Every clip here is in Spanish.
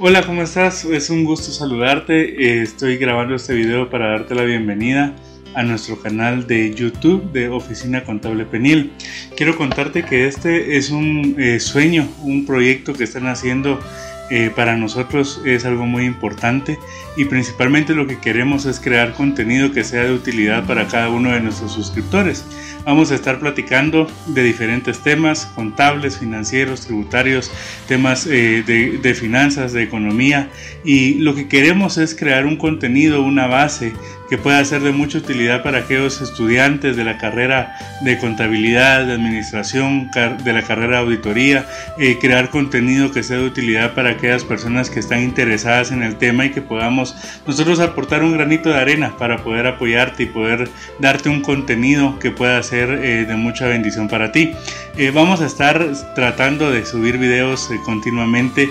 Hola, ¿cómo estás? Es un gusto saludarte. Eh, estoy grabando este video para darte la bienvenida a nuestro canal de YouTube de Oficina Contable Penil. Quiero contarte que este es un eh, sueño, un proyecto que están haciendo eh, para nosotros es algo muy importante y principalmente lo que queremos es crear contenido que sea de utilidad para cada uno de nuestros suscriptores. Vamos a estar platicando de diferentes temas, contables, financieros, tributarios, temas eh, de, de finanzas, de economía y lo que queremos es crear un contenido, una base que pueda ser de mucha utilidad para aquellos estudiantes de la carrera de contabilidad, de administración, de la carrera de auditoría, eh, crear contenido que sea de utilidad para aquellas personas que están interesadas en el tema y que podamos nosotros aportar un granito de arena para poder apoyarte y poder darte un contenido que pueda ser eh, de mucha bendición para ti. Eh, vamos a estar tratando de subir videos continuamente.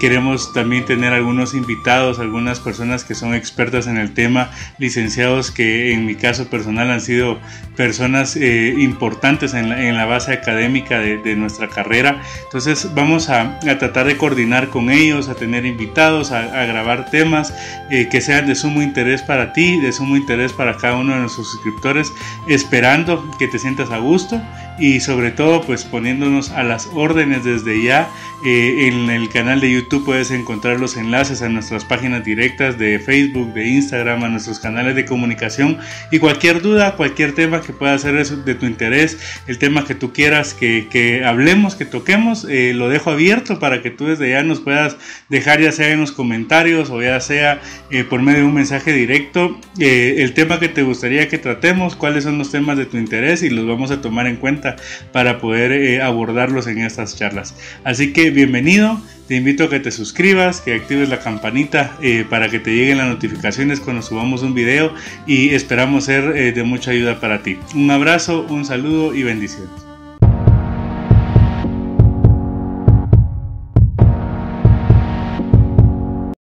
queremos también tener algunos invitados, algunas personas que son expertas en el tema licenciados que en mi caso personal han sido personas eh, importantes en la, base académica de, nuestra carrera. Entonces vamos a, tratar de coordinar con ellos, a tener invitados, a, grabar temas eh, que sean de sumo interés para ti, de sumo interés para cada uno de nuestros suscriptores, esperando que te sientas a gusto y sobre todo pues poniéndonos a las órdenes desde ya. Eh, en el canal de YouTube puedes encontrar los enlaces a nuestras páginas directas de Facebook, de Instagram, a nuestros canales de comunicación y cualquier duda, cualquier tema que pueda ser de tu interés, el tema que tú quieras que, que hablemos, que toquemos, eh, lo dejo abierto para que tú desde ya nos puedas dejar ya sea en los comentarios o ya sea eh, por medio de un mensaje directo el tema que te gustaría que tratemos, cuáles son los temas de tu interés y los vamos a tomar en cuenta para poder eh, abordarlos en estas charlas. Así que bienvenido, te invito a que te suscribas, que actives la campanita eh, para que te lleguen las notificaciones cuando subamos un video y esperamos ser eh, de mucha ayuda para ti. Un abrazo, un saludo y bendiciones.